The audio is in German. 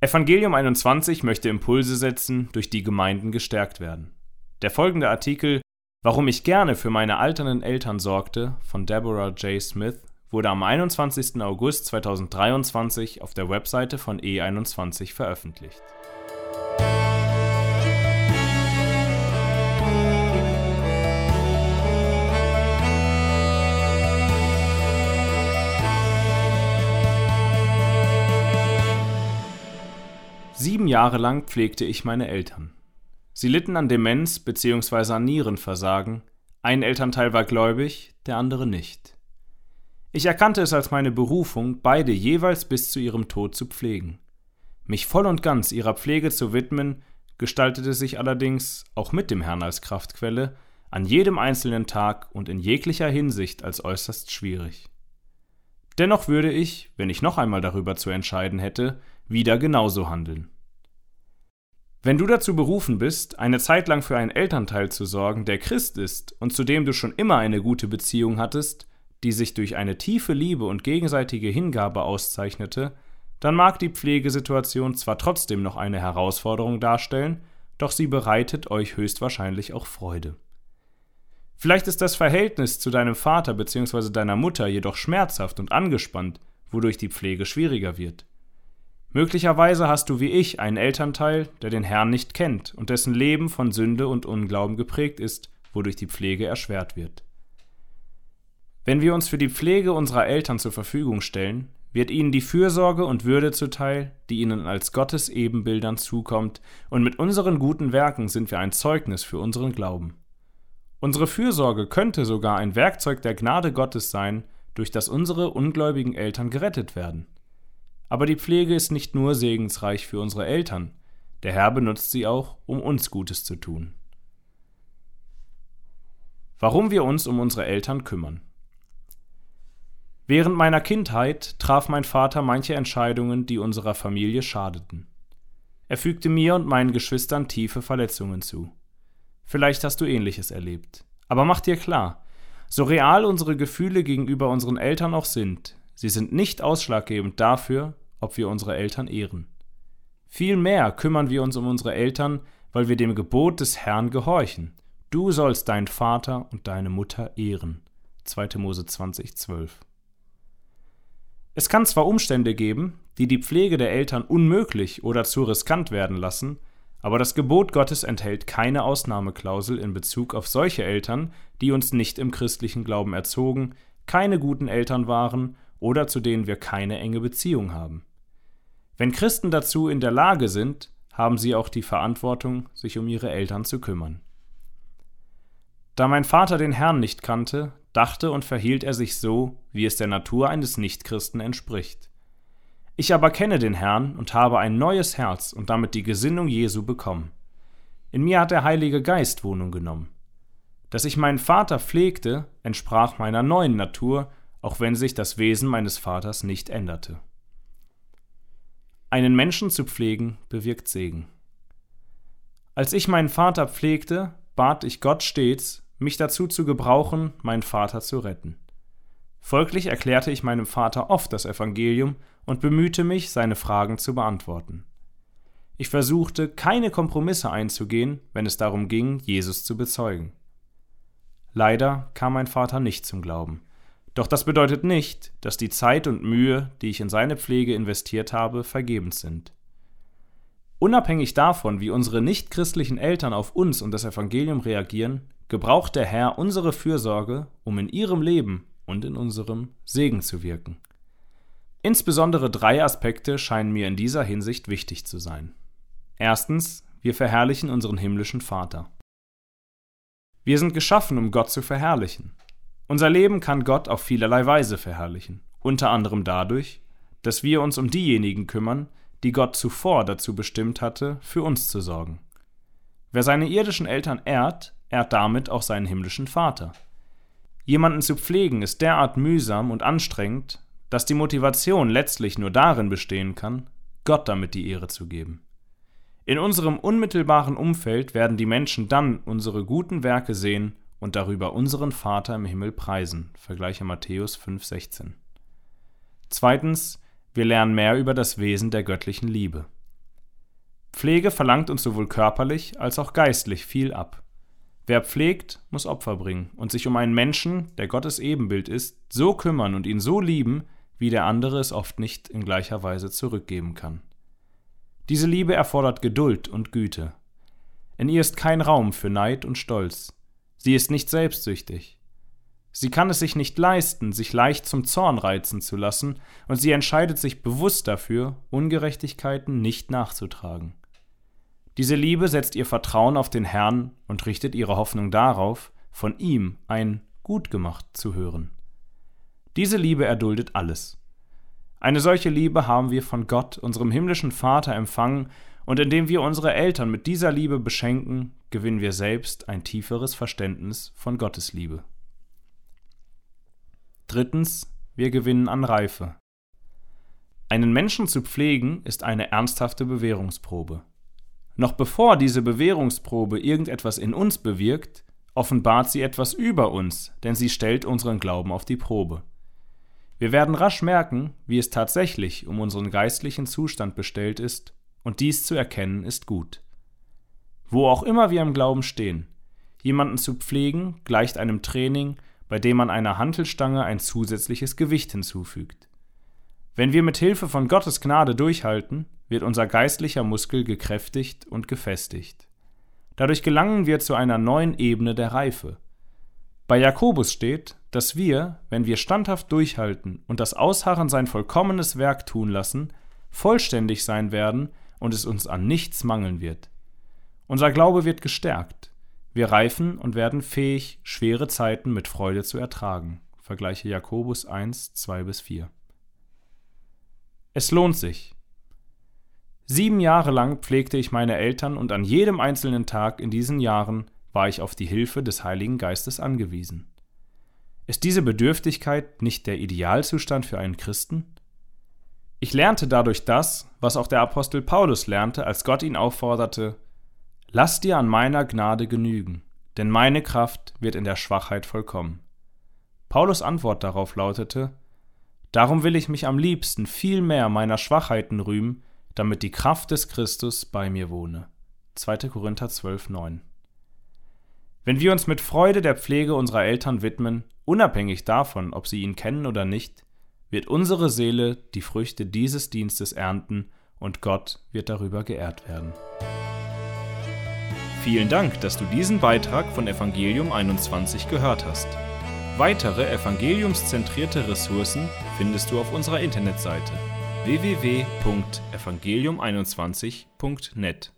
Evangelium 21 möchte Impulse setzen, durch die Gemeinden gestärkt werden. Der folgende Artikel Warum ich gerne für meine alternden Eltern sorgte von Deborah J. Smith wurde am 21. August 2023 auf der Webseite von E21 veröffentlicht. Sieben Jahre lang pflegte ich meine Eltern. Sie litten an Demenz bzw. an Nierenversagen. Ein Elternteil war gläubig, der andere nicht. Ich erkannte es als meine Berufung, beide jeweils bis zu ihrem Tod zu pflegen. Mich voll und ganz ihrer Pflege zu widmen, gestaltete sich allerdings, auch mit dem Herrn als Kraftquelle, an jedem einzelnen Tag und in jeglicher Hinsicht als äußerst schwierig. Dennoch würde ich, wenn ich noch einmal darüber zu entscheiden hätte, wieder genauso handeln. Wenn du dazu berufen bist, eine Zeit lang für einen Elternteil zu sorgen, der Christ ist und zu dem du schon immer eine gute Beziehung hattest, die sich durch eine tiefe Liebe und gegenseitige Hingabe auszeichnete, dann mag die Pflegesituation zwar trotzdem noch eine Herausforderung darstellen, doch sie bereitet euch höchstwahrscheinlich auch Freude. Vielleicht ist das Verhältnis zu deinem Vater bzw. deiner Mutter jedoch schmerzhaft und angespannt, wodurch die Pflege schwieriger wird. Möglicherweise hast du wie ich einen Elternteil, der den Herrn nicht kennt und dessen Leben von Sünde und Unglauben geprägt ist, wodurch die Pflege erschwert wird. Wenn wir uns für die Pflege unserer Eltern zur Verfügung stellen, wird ihnen die Fürsorge und Würde zuteil, die ihnen als Gottes Ebenbildern zukommt, und mit unseren guten Werken sind wir ein Zeugnis für unseren Glauben. Unsere Fürsorge könnte sogar ein Werkzeug der Gnade Gottes sein, durch das unsere ungläubigen Eltern gerettet werden. Aber die Pflege ist nicht nur segensreich für unsere Eltern, der Herr benutzt sie auch, um uns Gutes zu tun. Warum wir uns um unsere Eltern kümmern. Während meiner Kindheit traf mein Vater manche Entscheidungen, die unserer Familie schadeten. Er fügte mir und meinen Geschwistern tiefe Verletzungen zu. Vielleicht hast du ähnliches erlebt. Aber mach dir klar, so real unsere Gefühle gegenüber unseren Eltern auch sind, Sie sind nicht ausschlaggebend dafür, ob wir unsere Eltern ehren. Vielmehr kümmern wir uns um unsere Eltern, weil wir dem Gebot des Herrn gehorchen. Du sollst deinen Vater und deine Mutter ehren. 2. Mose 20, 12. Es kann zwar Umstände geben, die die Pflege der Eltern unmöglich oder zu riskant werden lassen, aber das Gebot Gottes enthält keine Ausnahmeklausel in Bezug auf solche Eltern, die uns nicht im christlichen Glauben erzogen, keine guten Eltern waren oder zu denen wir keine enge Beziehung haben. Wenn Christen dazu in der Lage sind, haben sie auch die Verantwortung, sich um ihre Eltern zu kümmern. Da mein Vater den Herrn nicht kannte, dachte und verhielt er sich so, wie es der Natur eines Nichtchristen entspricht. Ich aber kenne den Herrn und habe ein neues Herz und damit die Gesinnung Jesu bekommen. In mir hat der Heilige Geist Wohnung genommen. Dass ich meinen Vater pflegte, entsprach meiner neuen Natur auch wenn sich das Wesen meines Vaters nicht änderte. Einen Menschen zu pflegen bewirkt Segen. Als ich meinen Vater pflegte, bat ich Gott stets, mich dazu zu gebrauchen, meinen Vater zu retten. Folglich erklärte ich meinem Vater oft das Evangelium und bemühte mich, seine Fragen zu beantworten. Ich versuchte, keine Kompromisse einzugehen, wenn es darum ging, Jesus zu bezeugen. Leider kam mein Vater nicht zum Glauben. Doch das bedeutet nicht, dass die Zeit und Mühe, die ich in seine Pflege investiert habe, vergebens sind. Unabhängig davon, wie unsere nichtchristlichen Eltern auf uns und das Evangelium reagieren, gebraucht der Herr unsere Fürsorge, um in ihrem Leben und in unserem Segen zu wirken. Insbesondere drei Aspekte scheinen mir in dieser Hinsicht wichtig zu sein. Erstens, wir verherrlichen unseren himmlischen Vater. Wir sind geschaffen, um Gott zu verherrlichen. Unser Leben kann Gott auf vielerlei Weise verherrlichen, unter anderem dadurch, dass wir uns um diejenigen kümmern, die Gott zuvor dazu bestimmt hatte, für uns zu sorgen. Wer seine irdischen Eltern ehrt, ehrt damit auch seinen himmlischen Vater. Jemanden zu pflegen ist derart mühsam und anstrengend, dass die Motivation letztlich nur darin bestehen kann, Gott damit die Ehre zu geben. In unserem unmittelbaren Umfeld werden die Menschen dann unsere guten Werke sehen und darüber unseren Vater im Himmel preisen. Vergleiche Matthäus 5,16. Zweitens, wir lernen mehr über das Wesen der göttlichen Liebe. Pflege verlangt uns sowohl körperlich als auch geistlich viel ab. Wer pflegt, muss Opfer bringen und sich um einen Menschen, der Gottes Ebenbild ist, so kümmern und ihn so lieben, wie der andere es oft nicht in gleicher Weise zurückgeben kann. Diese Liebe erfordert Geduld und Güte. In ihr ist kein Raum für Neid und Stolz. Sie ist nicht selbstsüchtig. Sie kann es sich nicht leisten, sich leicht zum Zorn reizen zu lassen, und sie entscheidet sich bewusst dafür, Ungerechtigkeiten nicht nachzutragen. Diese Liebe setzt ihr Vertrauen auf den Herrn und richtet ihre Hoffnung darauf, von ihm ein Gut gemacht zu hören. Diese Liebe erduldet alles. Eine solche Liebe haben wir von Gott, unserem himmlischen Vater, empfangen, und indem wir unsere Eltern mit dieser Liebe beschenken, gewinnen wir selbst ein tieferes Verständnis von Gottes Liebe. Drittens, wir gewinnen an Reife. Einen Menschen zu pflegen ist eine ernsthafte Bewährungsprobe. Noch bevor diese Bewährungsprobe irgendetwas in uns bewirkt, offenbart sie etwas über uns, denn sie stellt unseren Glauben auf die Probe. Wir werden rasch merken, wie es tatsächlich um unseren geistlichen Zustand bestellt ist, und dies zu erkennen ist gut. Wo auch immer wir im Glauben stehen, jemanden zu pflegen gleicht einem Training, bei dem man einer Hantelstange ein zusätzliches Gewicht hinzufügt. Wenn wir mit Hilfe von Gottes Gnade durchhalten, wird unser geistlicher Muskel gekräftigt und gefestigt. Dadurch gelangen wir zu einer neuen Ebene der Reife. Bei Jakobus steht, dass wir, wenn wir standhaft durchhalten und das Ausharren sein vollkommenes Werk tun lassen, vollständig sein werden und es uns an nichts mangeln wird. Unser Glaube wird gestärkt. Wir reifen und werden fähig, schwere Zeiten mit Freude zu ertragen. Vergleiche Jakobus 1, 2 bis 4. Es lohnt sich. Sieben Jahre lang pflegte ich meine Eltern und an jedem einzelnen Tag in diesen Jahren war ich auf die Hilfe des Heiligen Geistes angewiesen. Ist diese Bedürftigkeit nicht der Idealzustand für einen Christen? Ich lernte dadurch das, was auch der Apostel Paulus lernte, als Gott ihn aufforderte, Lass dir an meiner Gnade genügen, denn meine Kraft wird in der Schwachheit vollkommen. Paulus Antwort darauf lautete, Darum will ich mich am liebsten viel mehr meiner Schwachheiten rühmen, damit die Kraft des Christus bei mir wohne. 2. Korinther 12, 9. Wenn wir uns mit Freude der Pflege unserer Eltern widmen, unabhängig davon, ob sie ihn kennen oder nicht, wird unsere Seele die Früchte dieses Dienstes ernten und Gott wird darüber geehrt werden. Vielen Dank, dass du diesen Beitrag von Evangelium 21 gehört hast. Weitere evangeliumszentrierte Ressourcen findest du auf unserer Internetseite www.evangelium21.net.